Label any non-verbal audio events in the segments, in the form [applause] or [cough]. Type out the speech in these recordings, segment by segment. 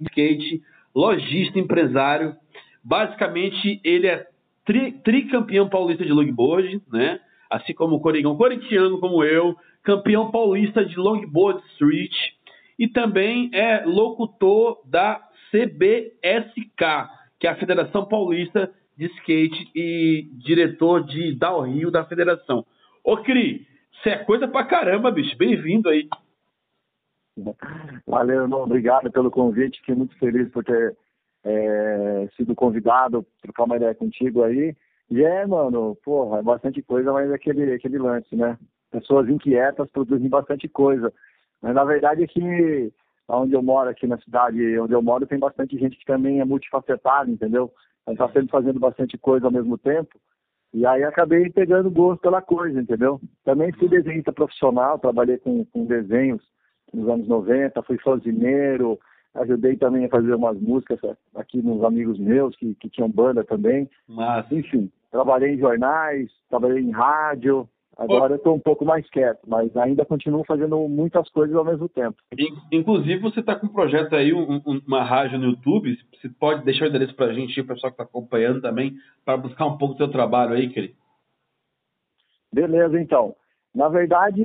skate, lojista, empresário. Basicamente, ele é tri, tricampeão paulista de longboard, né? Assim como o Corigão, corintiano como eu, campeão paulista de longboard street e também é locutor da CBSK, que é a Federação Paulista de Skate e diretor de Rio da federação. Ô Cri, você é coisa pra caramba, bicho. Bem-vindo aí. [laughs] Valeu, irmão. Obrigado pelo convite. Fiquei muito feliz por ter é, sido convidado, trocar uma ideia contigo aí. E é, mano, porra, é bastante coisa, mas é aquele, aquele lance, né? Pessoas inquietas produzem bastante coisa. Mas na verdade que onde eu moro, aqui na cidade onde eu moro, tem bastante gente que também é multifacetada, entendeu? Está sempre fazendo bastante coisa ao mesmo tempo. E aí acabei pegando gosto pela coisa, entendeu? Também fui desenhista profissional, trabalhei com, com desenhos nos anos 90, fui fazineiro, ajudei também a fazer umas músicas aqui nos amigos meus que, que tinham banda também. Mas... Enfim, trabalhei em jornais, trabalhei em rádio, Agora eu estou um pouco mais quieto, mas ainda continuo fazendo muitas coisas ao mesmo tempo. Inclusive, você está com um projeto aí, um, uma rádio no YouTube. Você pode deixar o endereço para a gente, o pessoal que está acompanhando também, para buscar um pouco do seu trabalho aí, querido. Beleza, então. Na verdade,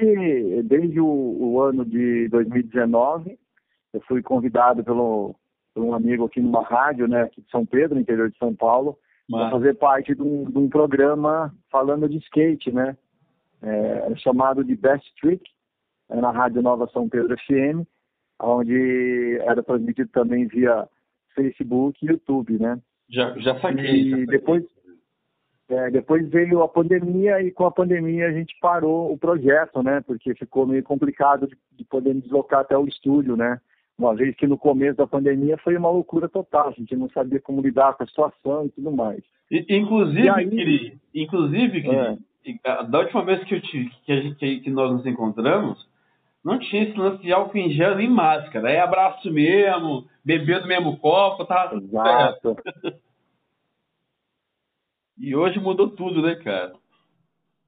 desde o, o, ano de 2019, eu fui convidado pelo, por um amigo aqui numa rádio, né, aqui de São Pedro, interior de São Paulo, para fazer parte de um, de um programa falando de skate, né? é, chamado de Best Trick, é na Rádio Nova São Pedro FM, onde era transmitido também via Facebook e YouTube, né? Já, já saquei. E já depois, é, depois veio a pandemia e com a pandemia a gente parou o projeto, né? Porque ficou meio complicado de, de poder deslocar até o estúdio, né? Uma vez que no começo da pandemia foi uma loucura total, a gente não sabia como lidar com a situação e tudo mais. E, inclusive, e aí, inclusive, é da última vez que, te, que, gente, que nós nos encontramos, não tinha esse lance de álcool em gel nem máscara. É abraço mesmo, beber do mesmo copo, tá? Exato. [laughs] e hoje mudou tudo, né, cara?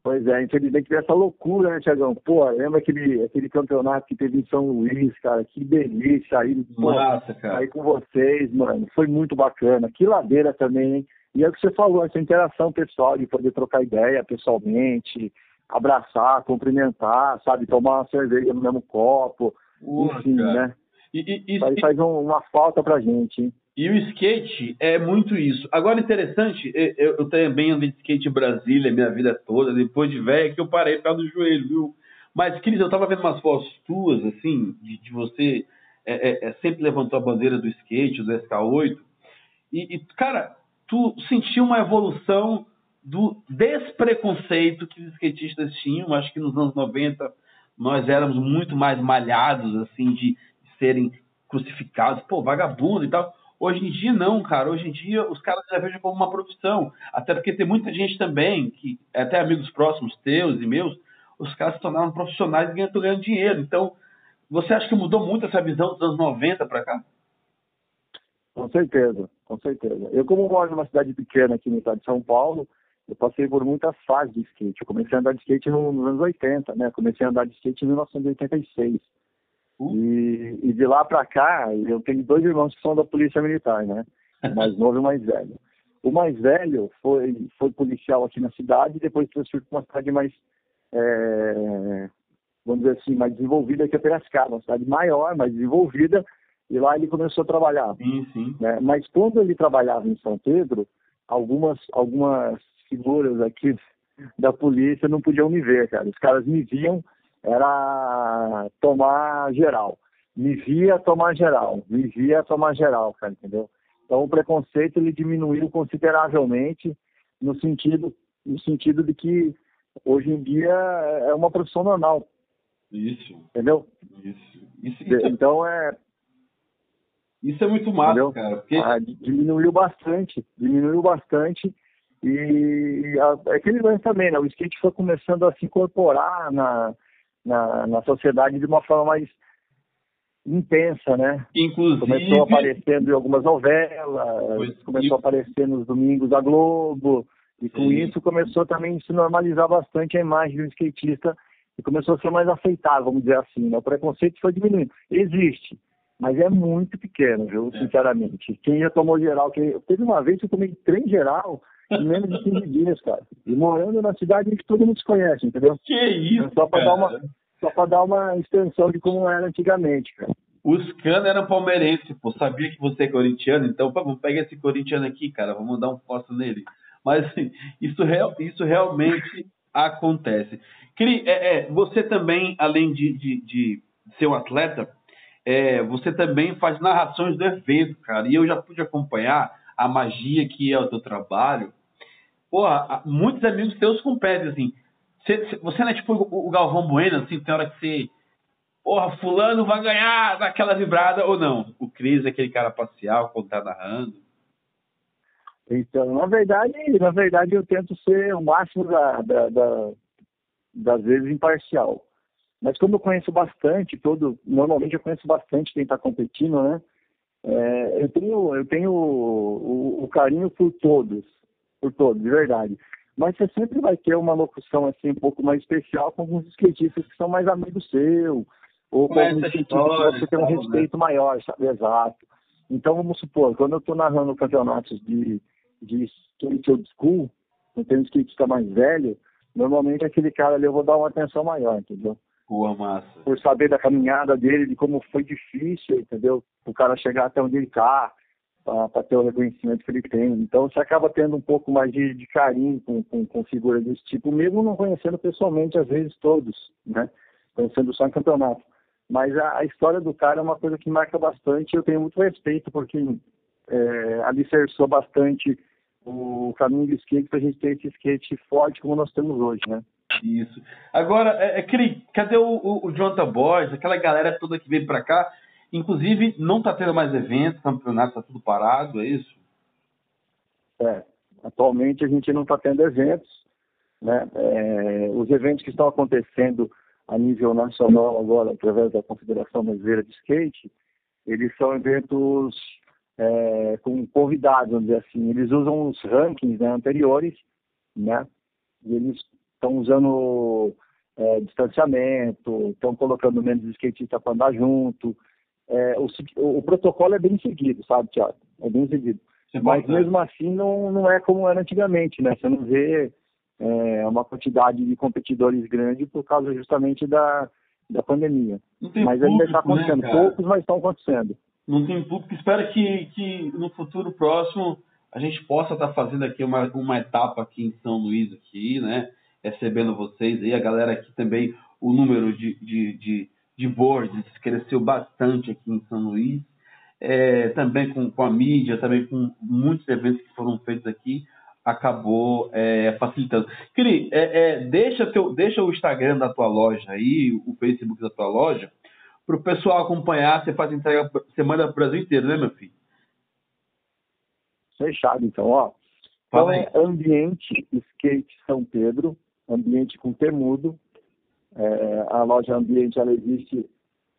Pois é, infelizmente essa loucura, né, Tiagão? Pô, lembra aquele, aquele campeonato que teve em São Luís, cara? Que delícia aí. Massa, cara. Aí com vocês, mano. Foi muito bacana. Que ladeira também, hein? E é o que você falou, essa interação pessoal, de poder trocar ideia pessoalmente, abraçar, cumprimentar, sabe, tomar uma cerveja no mesmo copo, enfim, cara. né? E, e, e, faz um, uma falta pra gente, hein? E o skate é muito isso. Agora, interessante, eu, eu também andei de skate em Brasília minha vida toda, depois de velho que eu parei por causa do joelho, viu? Mas, Cris, eu tava vendo umas fotos tuas, assim, de, de você é, é, é sempre levantou a bandeira do skate, do SK8. E, e, cara, tu sentiu uma evolução do despreconceito que os skatistas tinham. Acho que nos anos 90 nós éramos muito mais malhados, assim, de, de serem crucificados, pô, vagabundo e tal. Hoje em dia não, cara. Hoje em dia os caras já vejam como uma profissão. Até porque tem muita gente também, que até amigos próximos teus e meus, os caras se tornaram profissionais e ganham, ganhando dinheiro. Então, você acha que mudou muito essa visão dos anos 90 para cá? Com certeza, com certeza. Eu, como moro numa cidade pequena aqui no estado de São Paulo, eu passei por muitas fases de skate. Eu comecei a andar de skate nos anos 80, né? Comecei a andar de skate em 1986. Uh. E, e de lá para cá, eu tenho dois irmãos que são da Polícia Militar, né? O [laughs] mais novo e o mais velho. O mais velho foi, foi policial aqui na cidade e depois transferiu para uma cidade mais, é, vamos dizer assim, mais desenvolvida que a Piracicaba, uma cidade maior, mais desenvolvida, e lá ele começou a trabalhar. Sim, sim. Né? Mas quando ele trabalhava em São Pedro, algumas, algumas figuras aqui da polícia não podiam me ver, cara. Os caras me viam, era tomar geral. Me via tomar geral. Me via tomar geral, cara, entendeu? Então o preconceito ele diminuiu consideravelmente no sentido, no sentido de que hoje em dia é uma profissão normal. Isso. Entendeu? Isso. isso, isso. Então é isso é muito massa, Entendeu? cara. Porque... Ah, diminuiu bastante, diminuiu bastante. E é aquele lance também, né? O skate foi começando a se incorporar na, na, na sociedade de uma forma mais intensa, né? Inclusive... Começou aparecendo em algumas novelas, pois, começou e... a aparecer nos domingos da Globo, e com Sim. isso começou também a se normalizar bastante a imagem do skatista e começou a ser mais aceitável, vamos dizer assim. Né? O preconceito foi diminuindo. Existe, Mas é muito pequeno, viu? É. Sinceramente. Quem já tomou geral, quem... teve uma vez que eu tomei trem geral em menos de 15 dias, cara. E morando na cidade que todo mundo se conhece, entendeu? Que isso, Só para dar uma só para dar uma extensão de como era antigamente, cara. Os canos eram palmeirenses, pô. Sabia que você é corintiano, então vamos pegar esse corintiano aqui, cara. Vamos dar um posto nele. Mas assim, isso, real, isso realmente acontece. Cri, é, é, você também, além de, de, de ser um atleta, é, você também faz narrações do evento, cara. E eu já pude acompanhar a magia que é o teu trabalho. Porra, muitos amigos teus competem, assim. Você, você não é tipo o Galvão Bueno, assim, tem hora que você. Porra, fulano vai ganhar daquela vibrada ou não? O Cris é aquele cara parcial quando tá narrando. Então, na verdade, na verdade eu tento ser o máximo da, da, da, das vezes imparcial. Mas como eu conheço bastante, todo, normalmente eu conheço bastante quem está competindo, né? É, eu tenho, eu tenho o, o, o, carinho por todos, por todos, de verdade. Mas você sempre vai ter uma locução assim um pouco mais especial com alguns skatistas que são mais amigos seu, ou com alguns skatistas que você tem um né? respeito né? maior, sabe? Exato. Então vamos supor, quando eu estou narrando campeonatos de, de skate old school, eu tenho um skatista mais velho, normalmente aquele cara ali eu vou dar uma atenção maior, entendeu? Boa massa. Por saber da caminhada dele, de como foi difícil, entendeu? O cara chegar até onde ele está, para ter o reconhecimento que ele tem. Então você acaba tendo um pouco mais de, de carinho com, com, com figuras desse tipo, mesmo não conhecendo pessoalmente, às vezes todos, né? Conhecendo só em campeonato. Mas a, a história do cara é uma coisa que marca bastante eu tenho muito respeito, porque é, alicerçou bastante o caminho do skate para a gente ter esse skate forte como nós temos hoje, né? Isso. Agora, é, é, cadê o, o, o Jonathan Boys, aquela galera toda que veio para cá? Inclusive, não está tendo mais eventos, campeonato está tudo parado, é isso? É. Atualmente a gente não está tendo eventos. Né? É, os eventos que estão acontecendo a nível nacional agora, através da Confederação Brasileira de Skate, eles são eventos é, com convidados, vamos dizer assim. Eles usam os rankings né, anteriores, né? E eles estão usando é, distanciamento, estão colocando menos skatistas para andar junto. É, o, o, protocolo é bem seguido, sabe, Tiago? É bem seguido. Mas mesmo assim não, não é como era antigamente, né? Você não vê é, uma quantidade de competidores grande por causa justamente da, da pandemia. Mas ainda está né, acontecendo. Né, Poucos, mas estão acontecendo. Não tem público. Espero que, que no futuro próximo a gente possa estar tá fazendo aqui uma, uma etapa aqui em São Luís, aqui, né? Recebendo vocês aí, a galera aqui também, o número de, de, de, de boards cresceu bastante aqui em São Luís. É, também com, com a mídia, também com muitos eventos que foram feitos aqui acabou é, facilitando. Cri, é, é, deixa, teu, deixa o Instagram da tua loja aí, o Facebook da tua loja, para o pessoal acompanhar. Você faz entrega, você manda para o Brasil inteiro, né, meu filho? Fechado, então, ó. Então é Ambiente Skate São Pedro, ambiente com temudo. É, a loja Ambiente, ela existe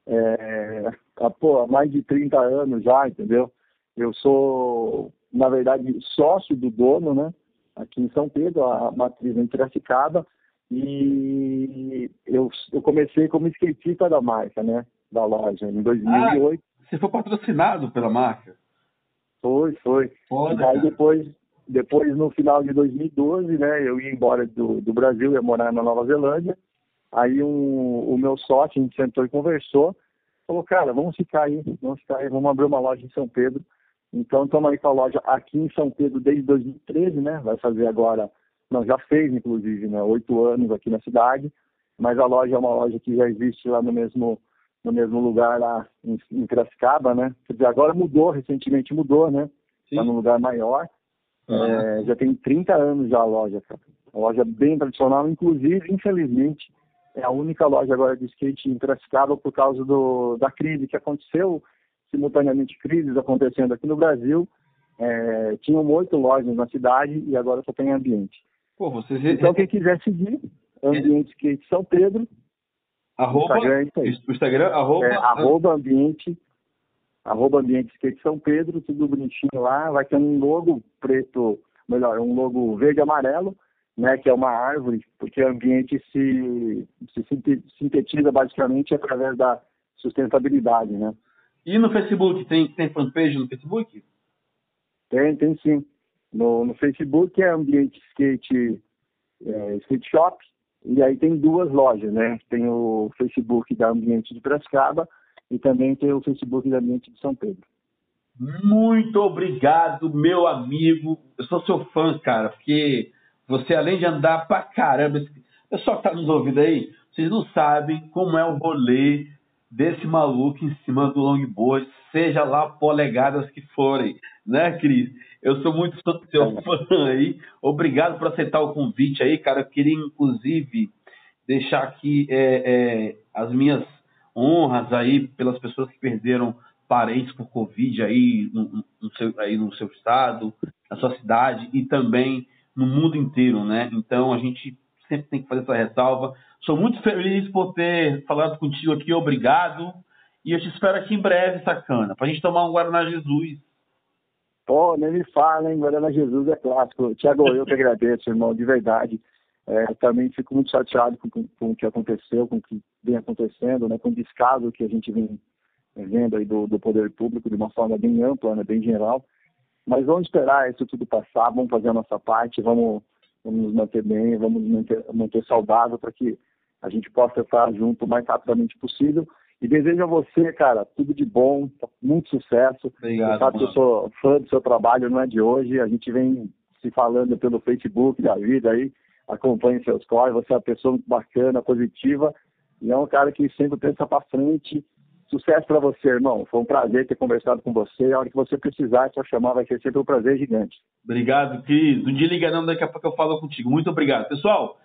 é, há, pô, há mais de 30 anos já, entendeu? Eu sou na verdade, sócio do dono, né? Aqui em São Pedro, a matriz em Piracicaba. E eu, eu comecei como skatista da marca, né? Da loja, em 2008. Ah, você foi patrocinado pela marca? Foi, foi. Foda, e aí depois, depois, no final de 2012, né? Eu ia embora do, do Brasil, ia morar na Nova Zelândia. Aí um, o meu sócio, a gente sentou e conversou. Falou, cara, vamos ficar aí, vamos ficar aí, vamos abrir uma loja em São Pedro então, estamos aí com a loja aqui em São Pedro desde 2013, né? Vai fazer agora, não, já fez, inclusive, né? Oito anos aqui na cidade. Mas a loja é uma loja que já existe lá no mesmo, no mesmo lugar, lá em, em Piracicaba, né? Quer dizer, agora mudou, recentemente mudou, né? Está num lugar maior. Uhum. É, já tem 30 anos já a loja, cara. Uma loja bem tradicional, inclusive, infelizmente, é a única loja agora de skate em Piracicaba por causa do, da crise que aconteceu simultaneamente crises acontecendo aqui no Brasil. É, tinham oito lojas na cidade e agora só tem ambiente. Pô, vocês... Então, quem quiser seguir, Ambiente Skate São Pedro. Arroba, Instagram, é o Instagram, arroba, é, arroba ambiente, arroba ambiente skate São Pedro, tudo bonitinho lá, vai ter um logo preto, melhor, um logo verde e amarelo, né, que é uma árvore, porque o ambiente se, se sintetiza basicamente através da sustentabilidade, né? E no Facebook, tem, tem fanpage no Facebook? Tem, tem sim. No, no Facebook é Ambiente Skate, é, skate Shop, e aí tem duas lojas, né? Tem o Facebook da Ambiente de Piracicaba e também tem o Facebook da Ambiente de São Pedro. Muito obrigado, meu amigo. Eu sou seu fã, cara, porque você, além de andar pra caramba, o pessoal que tá nos ouvindo aí, vocês não sabem como é o rolê desse maluco em cima do longboard, seja lá polegadas que forem, né, Cris? Eu sou muito seu fã aí. Obrigado por aceitar o convite aí, cara. Eu queria, inclusive, deixar aqui é, é, as minhas honras aí pelas pessoas que perderam parentes por Covid aí no, no, seu, aí no seu estado, na sua cidade e também no mundo inteiro, né? Então a gente sempre tem que fazer essa ressalva. Sou muito feliz por ter falado contigo aqui, obrigado. E eu te espero aqui em breve, sacana, pra gente tomar um Guaraná Jesus. Pô, nem me fala, hein? Guaraná Jesus é clássico. Tiago, eu que agradeço, irmão, de verdade. É, também fico muito chateado com, com, com, o que aconteceu, com o que vem acontecendo, né, com o descaso que a gente vem vendo aí do, do poder público de uma forma bem ampla, né, bem geral. Mas vamos esperar isso tudo passar, vamos fazer a nossa parte, vamos, vamos nos manter bem, vamos nos manter, manter saudável para que a gente possa estar junto o mais rapidamente possível. E desejo a você, cara, tudo de bom, muito sucesso. Obrigado. Você sabe mano. que eu sou fã do seu trabalho, não é de hoje. A gente vem se falando pelo Facebook da vida aí, acompanha seus corres. Você é uma pessoa bacana, positiva, e é um cara que sempre pensa para frente Sucesso para você, irmão. Foi um prazer ter conversado com você. A hora que você precisar, é só chamar, vai ser sempre um prazer gigante. Obrigado, Cris. Não desliga não, daqui a pouco eu falo contigo. Muito obrigado. Pessoal,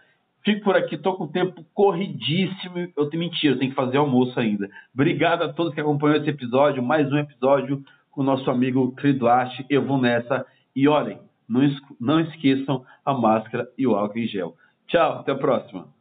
fico por aqui, tô com o tempo corridíssimo. Eu tenho mentira, eu tenho que fazer almoço ainda. Obrigado a todos que acompanham esse episódio, mais um episódio com o nosso amigo Cris Duarte. Eu vou nessa. E olhem, não, não esqueçam a máscara e o álcool em gel. Tchau, até a próxima.